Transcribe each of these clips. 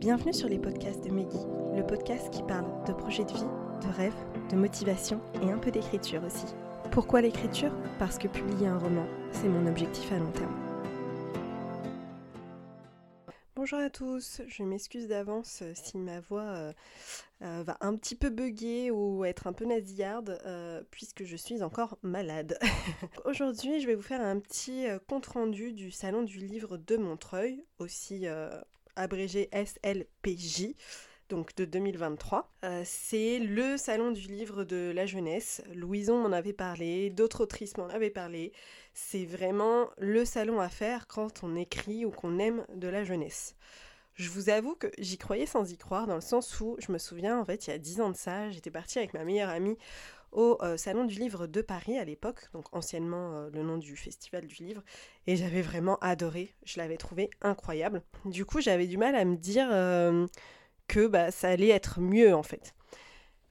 Bienvenue sur les podcasts de Meggy, le podcast qui parle de projets de vie, de rêves, de motivation et un peu d'écriture aussi. Pourquoi l'écriture? Parce que publier un roman, c'est mon objectif à long terme. Bonjour à tous, je m'excuse d'avance si ma voix euh, euh, va un petit peu bugger ou être un peu nasillarde euh, puisque je suis encore malade. Aujourd'hui je vais vous faire un petit compte rendu du salon du livre de Montreuil, aussi abrégé SLPJ, donc de 2023. Euh, c'est le salon du livre de la jeunesse. Louison m'en avait parlé, d'autres autrices m'en avaient parlé. C'est vraiment le salon à faire quand on écrit ou qu'on aime de la jeunesse. Je vous avoue que j'y croyais sans y croire, dans le sens où je me souviens, en fait, il y a 10 ans de ça, j'étais partie avec ma meilleure amie au euh, Salon du Livre de Paris à l'époque, donc anciennement euh, le nom du Festival du Livre, et j'avais vraiment adoré, je l'avais trouvé incroyable. Du coup, j'avais du mal à me dire euh, que bah, ça allait être mieux en fait.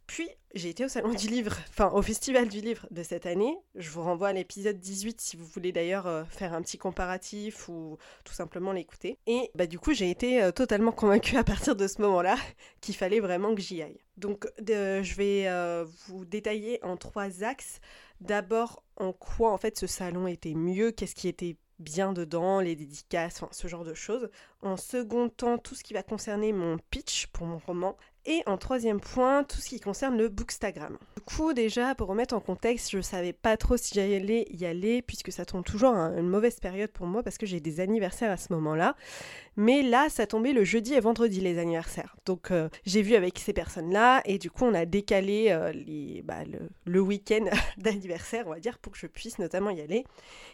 Puis, j'ai été au Salon du Livre, enfin au Festival du Livre de cette année. Je vous renvoie à l'épisode 18 si vous voulez d'ailleurs euh, faire un petit comparatif ou tout simplement l'écouter. Et bah, du coup, j'ai été euh, totalement convaincue à partir de ce moment-là qu'il fallait vraiment que j'y aille. Donc, je vais euh, vous détailler en trois axes. D'abord, en quoi en fait ce salon était mieux, qu'est-ce qui était bien dedans, les dédicaces, ce genre de choses. En second temps, tout ce qui va concerner mon pitch pour mon roman. Et en troisième point, tout ce qui concerne le Bookstagram. Du coup, déjà, pour remettre en contexte, je savais pas trop si j'allais y aller, puisque ça tombe toujours à une mauvaise période pour moi, parce que j'ai des anniversaires à ce moment-là. Mais là, ça tombait le jeudi et vendredi, les anniversaires. Donc, euh, j'ai vu avec ces personnes-là, et du coup, on a décalé euh, bah, le, week-end d'anniversaire, on va dire, pour que je puisse notamment y aller.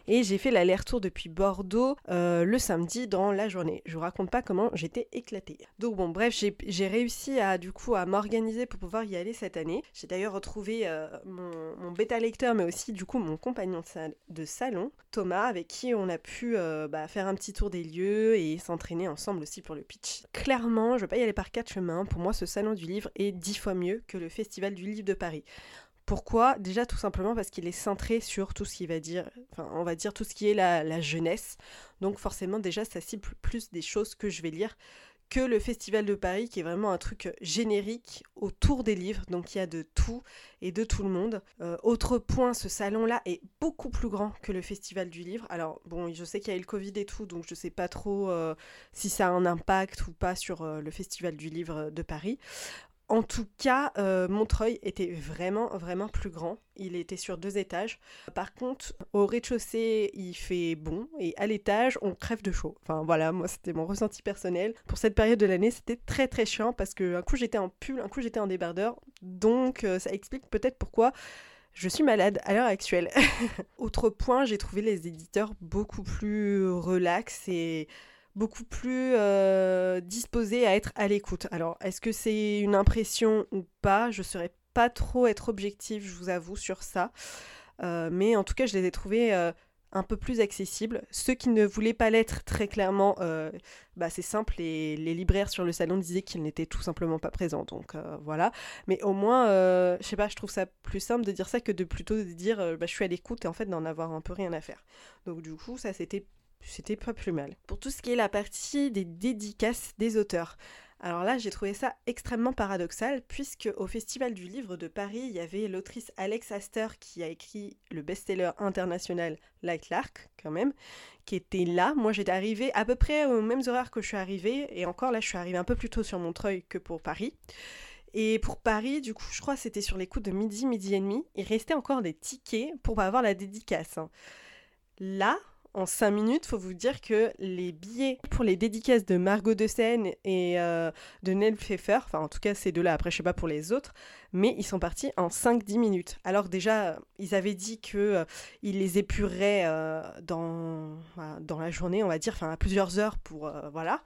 Et j'ai fait l'aller-retour depuis Bordeaux euh, le samedi dans la journée. Je vous raconte pas comment j'étais éclatée. Donc, bon, bref, j'ai réussi à du coup à m'organiser pour pouvoir y aller cette année. J'ai d'ailleurs retrouvé euh, mon, bêta lecteur, mais aussi du coup mon compagnon de, salon, Thomas, avec qui on a pu euh, bah, faire un petit tour des lieux et s'entraîner ensemble aussi pour le pitch. Clairement, je vais pas y aller par quatre chemins. Pour moi, ce salon du livre est dix fois mieux que le Festival du livre de Paris. Pourquoi? Déjà tout simplement parce qu'il est centré sur tout ce qui va dire, enfin on va dire tout ce qui est la jeunesse. Donc forcément déjà ça cible plus des choses que je vais lire que le Festival de Paris, qui est vraiment un truc générique autour des livres, donc il y a de tout et de tout le monde. Euh, autre point, ce salon-là est beaucoup plus grand que le Festival du Livre. Alors bon, je sais qu'il y a eu le Covid et tout, donc je sais pas trop euh, si ça a un impact ou pas sur euh, le Festival du Livre de Paris. En tout cas, euh, Montreuil était vraiment, vraiment plus grand. Il était sur deux étages. Par contre, au rez-de-chaussée, il fait bon. Et à l'étage, on crève de chaud. Enfin voilà, moi, c'était mon ressenti personnel. Pour cette période de l'année, c'était très, très chiant parce qu'un coup, j'étais en pull, un coup, j'étais en débardeur. Donc, euh, ça explique peut-être pourquoi je suis malade à l'heure actuelle. Autre point, j'ai trouvé les éditeurs beaucoup plus relax et beaucoup plus euh, disposé à être à l'écoute. Alors, est-ce que c'est une impression ou pas? Je ne saurais pas trop être objective, je vous avoue, sur ça. Euh, mais en tout cas, je les ai trouvés euh, un peu plus accessibles. Ceux qui ne voulaient pas l'être, très clairement, bah, c'est simple, les, les, libraires sur le salon disaient qu'ils n'étaient tout simplement pas présents. Donc voilà. Mais au moins, je sais pas, je trouve ça plus simple de dire ça que de plutôt de dire bah, je suis à l'écoute et en fait d'en avoir un peu rien à faire. Donc du coup, ça c'était c'était pas plus mal. Pour tout ce qui est la partie des dédicaces des auteurs. Alors là, j'ai trouvé ça extrêmement paradoxal, puisque au Festival du Livre de Paris, il y avait l'autrice Alex Astor qui a écrit le best-seller international Light Lark, quand même, qui était là. Moi, j'étais arrivée à peu près aux mêmes horaires que je suis arrivée, et encore là, je suis arrivée un peu plus tôt sur Montreuil que pour Paris. Et pour Paris, du coup, je crois que c'était sur les coups de midi, midi et demi. Il restait encore des tickets pour avoir la dédicace. Hein. Là, en 5 minutes, faut vous dire que les billets pour les dédicaces de Margot de Seine et euh, de Nell Pfeffer, enfin en tout cas ces deux-là, après je sais pas pour les autres, mais ils sont partis en 5-10 minutes. Alors déjà, ils avaient dit que euh, ils les épureraient euh, dans, dans la journée, on va dire, enfin à plusieurs heures pour... voilà,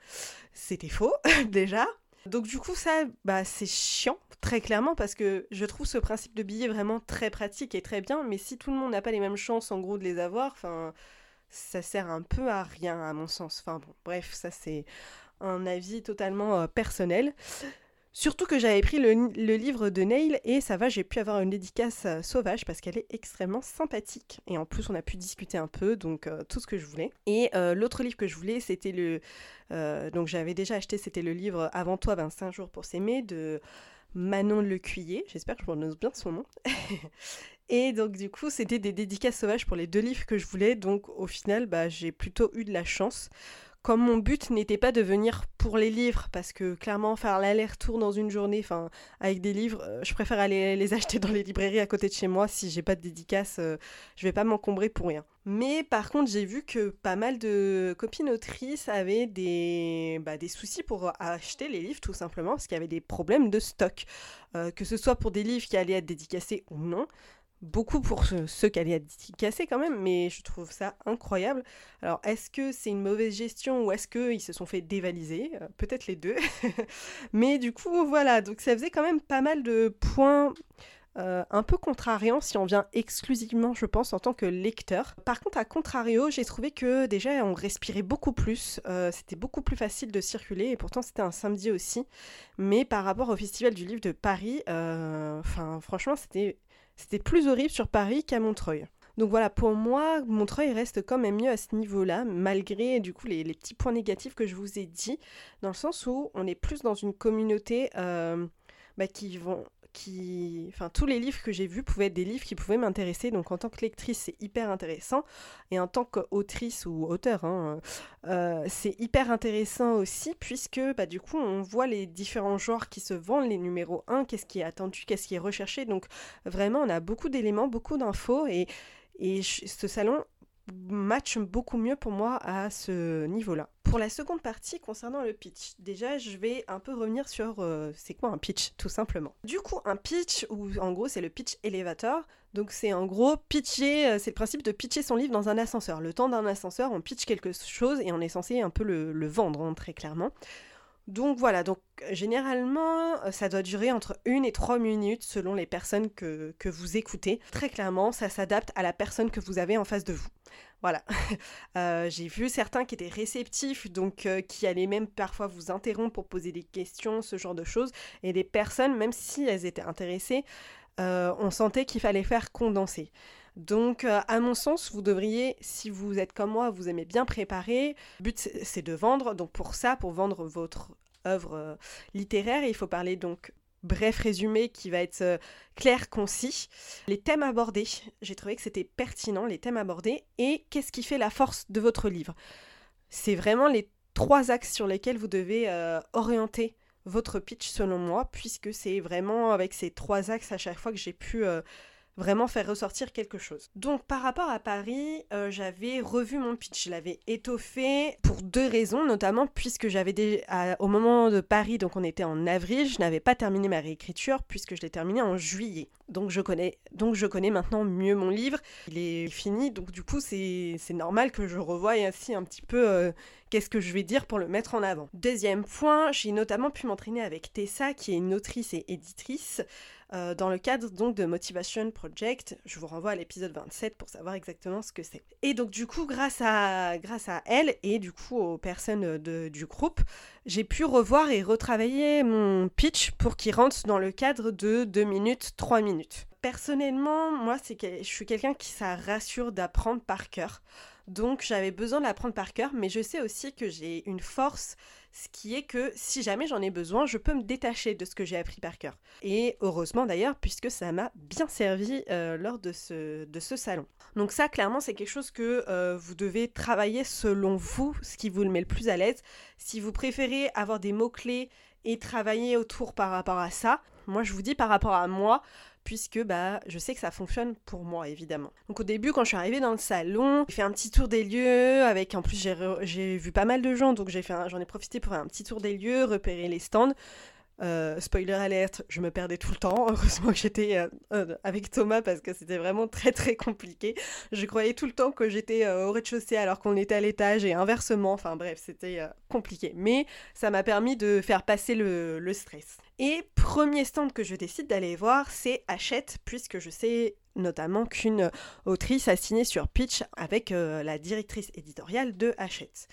c'était faux déjà. Donc du coup ça, bah, c'est chiant, très clairement, parce que je trouve ce principe de billet vraiment très pratique et très bien, mais si tout le monde n'a pas les mêmes chances en gros de les avoir, enfin ça sert un peu à rien à mon sens. Enfin bon, bref, ça c'est un avis totalement euh, personnel. Surtout que j'avais pris le, livre de Neil et ça va, j'ai pu avoir une dédicace euh, sauvage parce qu'elle est extrêmement sympathique. Et en plus, on a pu discuter un peu, donc euh, tout ce que je voulais. Et l'autre livre que je voulais, c'était le. donc j'avais déjà acheté, c'était le livre Avant toi, 25 jours pour s'aimer de Manon Lecuyer. J'espère que je prononce bien son nom. et donc, du coup, c'était des dédicaces sauvages pour les deux livres que je voulais. Donc, au final, bah, j'ai plutôt eu de la chance comme mon but n'était pas de venir pour les livres, parce que clairement faire l'aller-retour dans une journée, enfin avec des livres, euh, je préfère aller les acheter dans les librairies à côté de chez moi. Si j'ai pas de dédicace, euh, je vais pas m'encombrer pour rien. Mais par contre, j'ai vu que pas mal de copines autrices avaient des, bah, des soucis pour acheter les livres, tout simplement, parce qu'il y avait des problèmes de stock. Euh, que ce soit pour des livres qui allaient être dédicacés ou non beaucoup pour ceux, qui allaient être cassés quand même, mais je trouve ça incroyable. Alors, est-ce que c'est une mauvaise gestion ou est-ce qu'ils se sont fait dévaliser? Euh, Peut-être les deux. mais du coup, voilà, donc ça faisait quand même pas mal de points euh, un peu contrariants si on vient exclusivement, je pense, en tant que lecteur. Par contre, à contrario, j'ai trouvé que déjà on respirait beaucoup plus, euh, c'était beaucoup plus facile de circuler, et pourtant c'était un samedi aussi. Mais par rapport au Festival du Livre de Paris, enfin, franchement, c'était plus horrible sur Paris qu'à Montreuil. Donc voilà, pour moi, Montreuil reste quand même mieux à ce niveau-là, malgré du coup les, petits points négatifs que je vous ai dit, dans le sens où on est plus dans une communauté euh, bah, qui vont enfin, tous les livres que j'ai vus pouvaient être des livres qui pouvaient m'intéresser. Donc, en tant que lectrice, c'est hyper intéressant. Et en tant qu'autrice ou auteur, hein, euh, c'est hyper intéressant aussi, puisque bah, du coup, on voit les différents genres qui se vendent, les numéros 1, qu'est-ce qui est attendu, qu'est-ce qui est recherché. Donc, vraiment, on a beaucoup d'éléments, beaucoup d'infos. Et, et ce salon match beaucoup mieux pour moi à ce niveau-là. Pour la seconde partie concernant le pitch, déjà je vais un peu revenir sur euh, c'est quoi un pitch tout simplement. Du coup un pitch, ou en gros c'est le pitch elevator, donc c'est en gros pitcher, euh, c'est le principe de pitcher son livre dans un ascenseur. Le temps d'un ascenseur on pitch quelque chose et on est censé un peu le, vendre hein, très clairement. Donc voilà, donc généralement euh, ça doit durer entre une et trois minutes selon les personnes que, que vous écoutez. Très clairement, ça s'adapte à la personne que vous avez en face de vous. Voilà. Euh, j'ai vu certains qui étaient réceptifs, donc euh, qui allaient même parfois vous interrompre pour poser des questions, ce genre de choses. Et des personnes, même si elles étaient intéressées, euh, on sentait qu'il fallait faire condenser. Donc, à mon sens, vous devriez, si vous êtes comme moi, vous aimez bien préparer. Le but, c'est de vendre. Donc, pour ça, pour vendre votre œuvre littéraire, il faut parler donc bref résumé qui va être euh, clair, concis. Les thèmes abordés, j'ai trouvé que c'était pertinent, les thèmes abordés, et qu'est-ce qui fait la force de votre livre? C'est vraiment les trois axes sur lesquels vous devez euh, orienter votre pitch selon moi, puisque c'est vraiment avec ces trois axes à chaque fois que j'ai pu euh, vraiment faire ressortir quelque chose. Donc par rapport à Paris, euh, j'avais revu mon pitch, je l'avais étoffé pour deux raisons, notamment puisque j'avais des, au moment de Paris, donc on était en avril, je n'avais pas terminé ma réécriture puisque je l'ai terminé en juillet. Donc je connais, donc je connais maintenant mieux mon livre, il est fini, donc du coup c'est normal que je revoie ainsi un petit peu euh, qu'est-ce que je vais dire pour le mettre en avant. Deuxième point, j'ai notamment pu m'entraîner avec Tessa qui est une autrice et éditrice. Euh, dans le cadre donc de Motivation Project. Je vous renvoie à l'épisode 27 pour savoir exactement ce que c'est. Et donc du coup, grâce à, grâce à elle et du coup aux personnes du groupe, j'ai pu revoir et retravailler mon pitch pour qu'il rentre dans le cadre de 2 minutes, 3 minutes. Personnellement, moi, c'est que je suis quelqu'un qui ça rassure d'apprendre par cœur. Donc j'avais besoin de l'apprendre par cœur, mais je sais aussi que j'ai une force ce qui est que si jamais j'en ai besoin, je peux me détacher de ce que j'ai appris par cœur. Et heureusement d'ailleurs, puisque ça m'a bien servi euh, lors de ce, de ce salon. Donc ça, clairement, c'est quelque chose que euh, vous devez travailler selon vous, ce qui vous le met le plus à l'aise. Si vous préférez avoir des mots-clés et travailler autour par rapport à ça, moi je vous dis par rapport à moi, puisque bah, je sais que ça fonctionne pour moi, évidemment. Donc au début, quand je suis arrivée dans le salon, j'ai fait un petit tour des lieux, avec en plus j'ai vu pas mal de gens, donc j'en ai profité pour faire un petit tour des lieux, repérer les stands. Euh, spoiler alerte, je me perdais tout le temps. Heureusement que j'étais euh, euh, avec Thomas parce que c'était vraiment très très compliqué. Je croyais tout le temps que j'étais au rez-de-chaussée alors qu'on était à l'étage et inversement. Enfin bref, c'était compliqué. Mais ça m'a permis de faire passer le, le stress. Et premier stand que je décide d'aller voir, c'est Hachette, puisque je sais notamment qu'une autrice a signé sur Pitch avec la directrice éditoriale de Hachette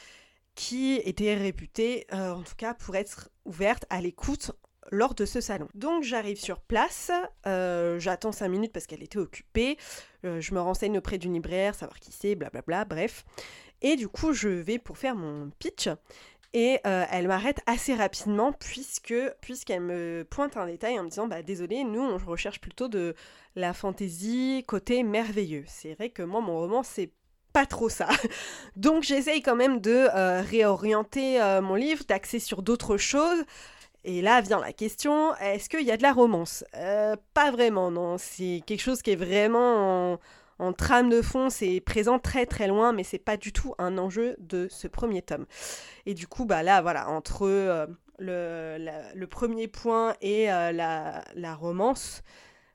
qui était réputée, euh, en tout cas, pour être ouverte à l'écoute lors de ce salon. Donc j'arrive sur place, euh, j'attends 5 minutes parce qu'elle était occupée, euh, je me renseigne auprès d'une libraire, savoir qui c'est, blablabla, bref. Et du coup, je vais pour faire mon pitch. Et elle m'arrête assez rapidement puisque puisqu'elle me pointe un détail en me disant bah désolé nous on recherche plutôt de la fantaisie côté merveilleux. C'est vrai que moi mon roman c'est pas trop ça. Donc j'essaye quand même de euh, réorienter euh, mon livre, d'axer sur d'autres choses. Et là vient la question, est-ce qu'il y a de la romance? Pas vraiment, non. C'est quelque chose qui est vraiment en, trame de fond, c'est présent très très loin, mais c'est pas du tout un enjeu de ce premier tome. Et du coup, bah là, voilà, entre euh, le, premier point et euh, la, romance,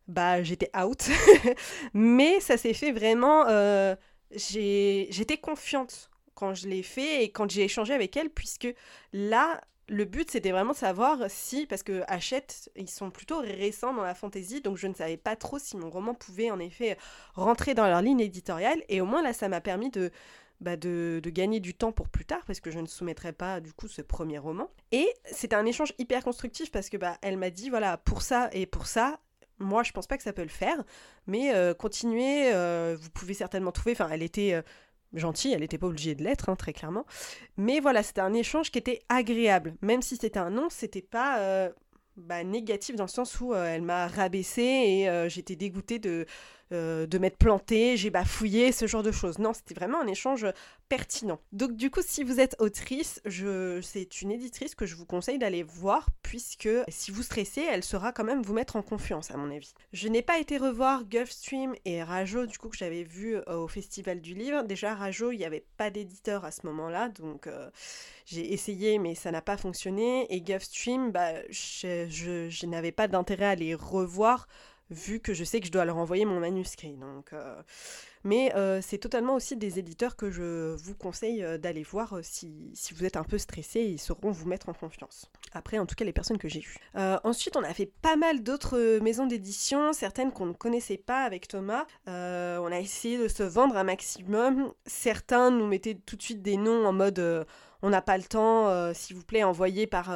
bah j'étais out. mais ça s'est fait vraiment. Euh, j'étais confiante quand je l'ai fait et quand j'ai échangé avec elle, puisque là, le but, c'était vraiment de savoir si, parce que Hachette, ils sont plutôt récents dans la fantasy, donc je ne savais pas trop si mon roman pouvait en effet rentrer dans leur ligne éditoriale. Et au moins là, ça m'a permis de, bah, de, gagner du temps pour plus tard, parce que je ne soumettrai pas du coup ce premier roman. Et c'était un échange hyper constructif, parce que bah, elle m'a dit, voilà, pour ça et pour ça, moi je pense pas que ça peut le faire, mais euh, continuez, euh, vous pouvez certainement trouver, enfin elle était... Euh, gentille, elle n'était pas obligée de l'être, hein, très clairement. Mais voilà, c'était un échange qui était agréable. Même si c'était un non, c'était pas euh, bah, négatif dans le sens où elle m'a rabaissé et j'étais dégoûtée de, euh, de m'être plantée, j'ai bafouillé, ce genre de choses. Non, c'était vraiment un échange pertinent. Donc du coup, si vous êtes autrice, c'est une éditrice que je vous conseille d'aller voir puisque si vous stressez, elle saura quand même vous mettre en confiance à mon avis. Je n'ai pas été revoir Gulfstream et Rajo du coup que j'avais vu euh, au Festival du Livre. Déjà Rajo, il n'y avait pas d'éditeur à ce moment-là, donc euh, j'ai essayé mais ça n'a pas fonctionné. Et Gulfstream, bah, je n'avais pas d'intérêt à les revoir vu que je sais que je dois leur envoyer mon manuscrit. Donc, euh, Mais euh, c'est totalement aussi des éditeurs que je vous conseille euh, d'aller voir si, si, vous êtes un peu stressé, ils sauront vous mettre en confiance. Après, en tout cas, les personnes que j'ai vues. ensuite, on a fait pas mal d'autres maisons d'édition, certaines qu'on ne connaissait pas avec Thomas. on a essayé de se vendre un maximum. Certains nous mettaient tout de suite des noms en mode on n'a pas le temps, s'il vous plaît, envoyez par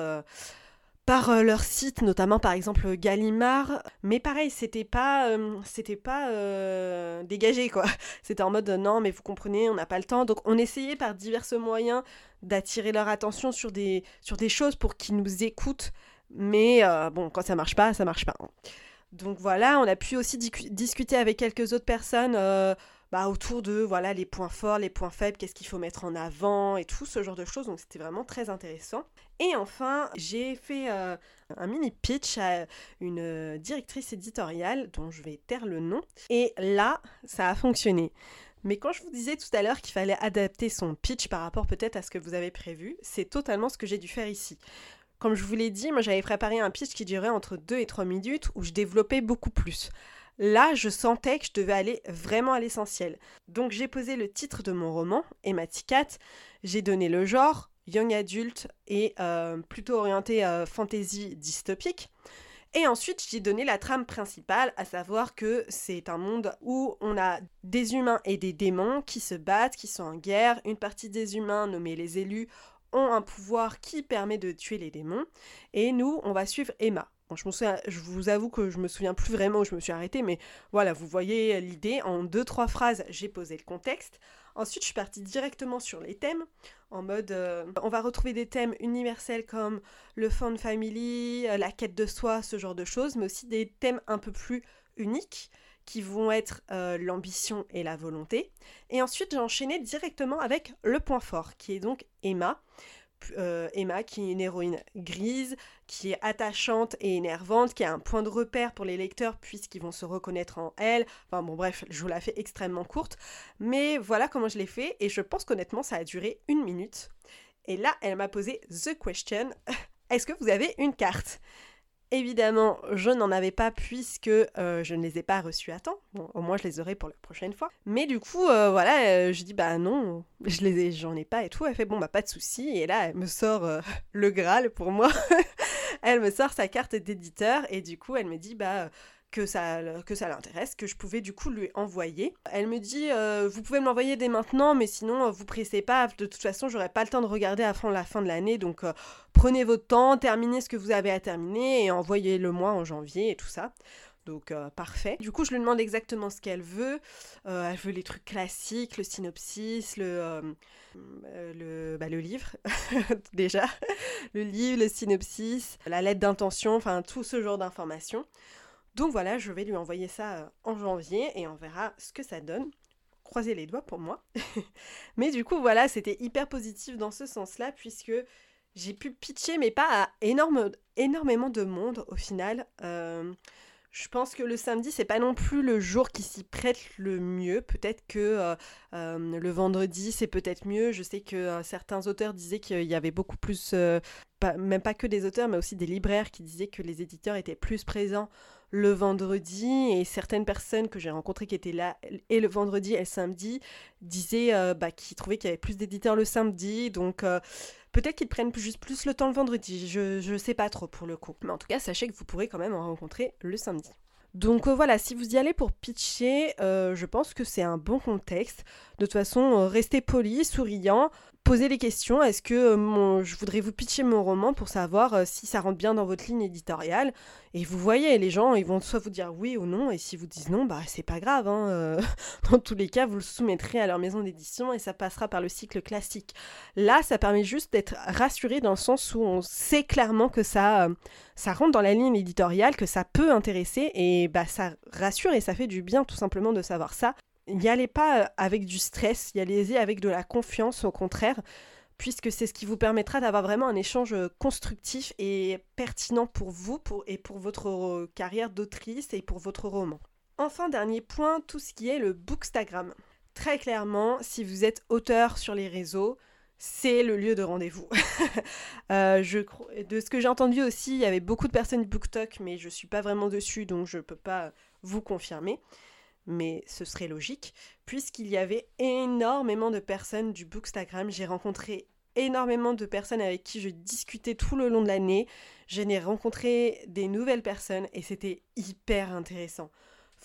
par euh, leur site, notamment par exemple Gallimard. Mais pareil, c'était pas, euh, c'était pas euh, dégagé quoi. C'était en mode non, mais vous comprenez, on n'a pas le temps. Donc on essayait par divers moyens d'attirer leur attention sur des, sur des choses pour qu'ils nous écoutent. Mais bon, quand ça marche pas, ça marche pas. Hein. Donc voilà, on a pu aussi discuter avec quelques autres personnes bah, autour de voilà les points forts, les points faibles, qu'est-ce qu'il faut mettre en avant et tout ce genre de choses. Donc c'était vraiment très intéressant. Et enfin, j'ai fait euh, un mini pitch à une euh, directrice éditoriale dont je vais taire le nom. Et là, ça a fonctionné. Mais quand je vous disais tout à l'heure qu'il fallait adapter son pitch par rapport peut-être à ce que vous avez prévu, c'est totalement ce que j'ai dû faire ici. Comme je vous l'ai dit, moi j'avais préparé un pitch qui durait entre 2 et 3 minutes où je développais beaucoup plus. Là, je sentais que je devais aller vraiment à l'essentiel. Donc j'ai posé le titre de mon roman, Emma Ticat, j'ai donné le genre, young adult et euh, plutôt orienté euh, fantasy dystopique. Et ensuite, j'ai donné la trame principale, à savoir que c'est un monde où on a des humains et des démons qui se battent, qui sont en guerre. Une partie des humains, nommés les élus, ont un pouvoir qui permet de tuer les démons. Et nous, on va suivre Emma je, je vous avoue que je me souviens plus vraiment où je me suis arrêtée, mais voilà, vous voyez l'idée. En deux, trois phrases, j'ai posé le contexte. Ensuite, je suis partie directement sur les thèmes, en mode euh, on va retrouver des thèmes universels comme le fun family, euh, la quête de soi, ce genre de choses, mais aussi des thèmes un peu plus uniques qui vont être euh, l'ambition et la volonté. Et ensuite, j'ai enchaîné directement avec le point fort, qui est donc Emma. Euh, Emma, qui est une héroïne grise, qui est attachante et énervante, qui a un point de repère pour les lecteurs puisqu'ils vont se reconnaître en elle. Enfin bon bref, je vous la fais extrêmement courte. Mais voilà comment je l'ai fait et je pense qu'honnêtement ça a duré une minute. Et là, elle m'a posé The Question, est-ce que vous avez une carte? Évidemment, je n'en avais pas puisque euh, je ne les ai pas reçus à temps. Au moins, je les aurai pour la prochaine fois. Mais du coup, euh, voilà, euh, je dis bah non, je les ai, j'en ai pas et tout. Elle fait bon bah pas de souci. Et là, elle me sort le Graal pour moi. elle me sort sa carte d'éditeur et du coup, elle me dit bah que ça, que ça l'intéresse, que je pouvais du coup lui envoyer. Elle me dit euh, Vous pouvez me l'envoyer dès maintenant, mais sinon, euh, vous pressez pas. De toute façon, j'aurai pas le temps de regarder avant la fin de l'année. Donc, euh, prenez votre temps, terminez ce que vous avez à terminer et envoyez-le moi en janvier et tout ça. Donc parfait. Du coup, je lui demande exactement ce qu'elle veut. elle veut les trucs classiques, le synopsis, le, le, bah, le livre déjà, le livre, le synopsis, la lettre d'intention, enfin tout ce genre d'informations. Donc voilà, je vais lui envoyer ça euh, en janvier et on verra ce que ça donne. Croisez les doigts pour moi. mais du coup, voilà, c'était hyper positif dans ce sens-là, puisque j'ai pu pitcher, mais pas à énorme, énormément de monde au final. Euh, je pense que le samedi, c'est pas non plus le jour qui s'y prête le mieux. Peut-être que euh, le vendredi, c'est peut-être mieux. Je sais que certains auteurs disaient qu'il y avait beaucoup plus, même pas que des auteurs, mais aussi des libraires qui disaient que les éditeurs étaient plus présents le vendredi et certaines personnes que j'ai rencontrées qui étaient là et le vendredi et le samedi disaient euh, bah, qu'ils trouvaient qu'il y avait plus d'éditeurs le samedi donc euh, peut-être qu'ils prennent juste plus le temps le vendredi je ne sais pas trop pour le coup mais en tout cas sachez que vous pourrez quand même en rencontrer le samedi donc euh, voilà, si vous y allez pour pitcher, je pense que c'est un bon contexte. De toute façon, restez poli, souriant, poser les questions. Est-ce que euh, mon, je voudrais vous pitcher mon roman pour savoir euh, si ça rentre bien dans votre ligne éditoriale? Et vous voyez, les gens, ils vont soit vous dire oui ou non, et si vous disent non, bah c'est pas grave. Hein, euh, dans tous les cas, vous le soumettrez à leur maison d'édition et ça passera par le cycle classique. Là, ça permet juste d'être rassuré dans le sens où on sait clairement que ça, ça rentre dans la ligne éditoriale, que ça peut intéresser, et bah ça rassure et ça fait du bien tout simplement de savoir ça n'y allez pas euh, avec du stress, y allez-y avec de la confiance, au contraire, puisque c'est ce qui vous permettra d'avoir vraiment un échange euh, constructif et pertinent pour vous pour, et pour votre euh, carrière d'autrice et pour votre roman. Enfin, dernier point, tout ce qui est le bookstagram. Très clairement, si vous êtes auteur sur les réseaux, c'est le lieu de rendez-vous. de ce que j'ai entendu aussi, il y avait beaucoup de personnes BookTok, mais je ne suis pas vraiment dessus, donc je ne peux pas vous confirmer mais ce serait logique, puisqu'il y avait énormément de personnes du Bookstagram. J'ai rencontré énormément de personnes avec qui je discutais tout le long de l'année. J'ai rencontré des nouvelles personnes et c'était hyper intéressant.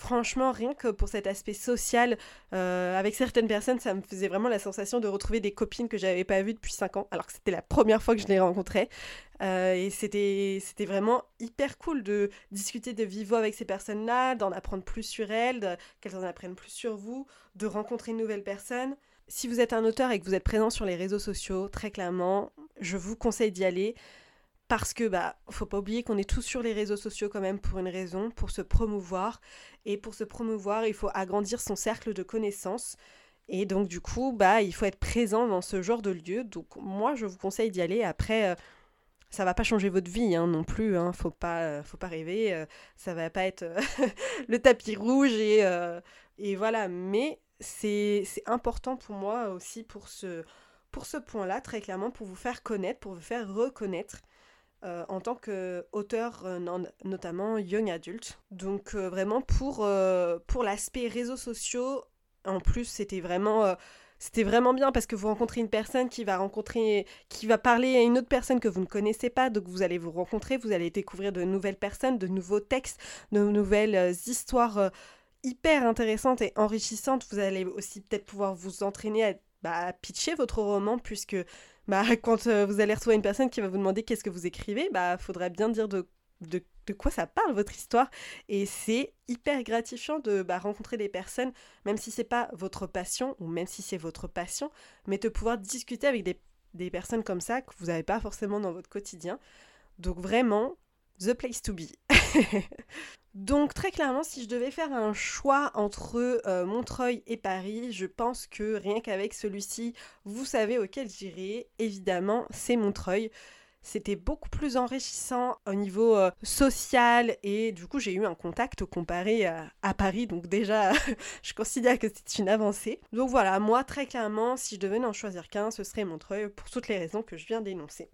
Franchement, rien que pour cet aspect social, euh, avec certaines personnes, ça me faisait vraiment la sensation de retrouver des copines que j'avais pas vues depuis 5 ans, alors que c'était la première fois que je les rencontrais. Euh, et c'était, c'était vraiment hyper cool de discuter de vivo avec ces personnes-là, d'en apprendre plus sur elles, qu'elles en apprennent plus sur vous, de rencontrer une nouvelle personne. Si vous êtes un auteur et que vous êtes présent sur les réseaux sociaux, très clairement, je vous conseille d'y aller parce que bah faut pas oublier qu'on est tous sur les réseaux sociaux quand même pour une raison, pour se promouvoir. Et pour se promouvoir, il faut agrandir son cercle de connaissances. Et donc du coup, bah il faut être présent dans ce genre de lieu. Donc moi je vous conseille d'y aller. Après euh, ça va pas changer votre vie hein, non plus, hein, faut pas euh, faut pas rêver, euh, ça va pas être le tapis rouge et, et voilà, mais c'est important pour moi aussi pour ce pour ce point-là, très clairement, pour vous faire connaître, pour vous faire reconnaître euh, en tant qu'auteur, euh, notamment young adult. Donc euh, vraiment pour, pour l'aspect réseaux sociaux, en plus c'était vraiment... c'était vraiment bien parce que vous rencontrez une personne qui va rencontrer, qui va parler à une autre personne que vous ne connaissez pas, donc vous allez vous rencontrer, vous allez découvrir de nouvelles personnes, de nouveaux textes, de nouvelles histoires hyper intéressantes et enrichissantes. Vous allez aussi peut-être pouvoir vous entraîner à, bah, pitcher votre roman puisque bah, quand euh, vous allez retrouver une personne qui va vous demander qu'est-ce que vous écrivez, bah, faudrait bien dire de, de, quoi ça parle votre histoire. Et c'est hyper gratifiant de bah, rencontrer des personnes, même si c'est pas votre passion ou même si c'est votre passion, mais de pouvoir discuter avec des, des personnes comme ça que vous n'avez pas forcément dans votre quotidien. Donc vraiment, the place to be. Donc très clairement, si je devais faire un choix entre euh, Montreuil et Paris, je pense que rien qu'avec celui-ci, vous savez auquel j'irai. Évidemment, c'est Montreuil. C'était beaucoup plus enrichissant au niveau euh, social et du coup j'ai eu un contact comparé à, Paris donc déjà je considère que c'est une avancée. Donc voilà, moi très clairement si je devais n'en choisir qu'un ce serait Montreuil pour toutes les raisons que je viens d'énoncer.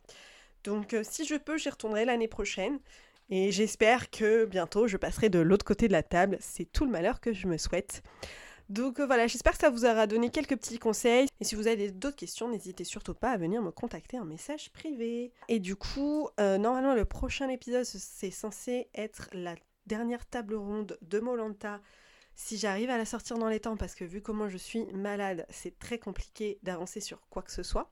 Donc euh, si je peux j'y retournerai l'année prochaine. Et j'espère que bientôt je passerai de l'autre côté de la table. C'est tout le malheur que je me souhaite. Donc euh, voilà, j'espère que ça vous aura donné quelques petits conseils. Et si vous avez d'autres questions, n'hésitez surtout pas à venir me contacter en message privé. Et du coup, euh, normalement, le prochain épisode, c'est censé être la dernière table ronde de Molanta si j'arrive à la sortir dans les temps, parce que vu comment je suis malade, c'est très compliqué d'avancer sur quoi que ce soit.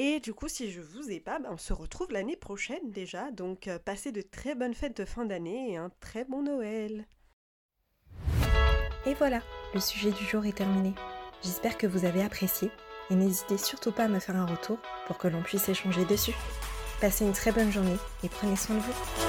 Et du coup, si je vous ai pas, ben, on se retrouve l'année prochaine déjà. Donc, euh, passez de très bonnes fêtes de fin d'année et un très bon Noël. Et voilà, le sujet du jour est terminé. J'espère que vous avez apprécié et n'hésitez surtout pas à me faire un retour pour que l'on puisse échanger dessus. Passez une très bonne journée et prenez soin de vous.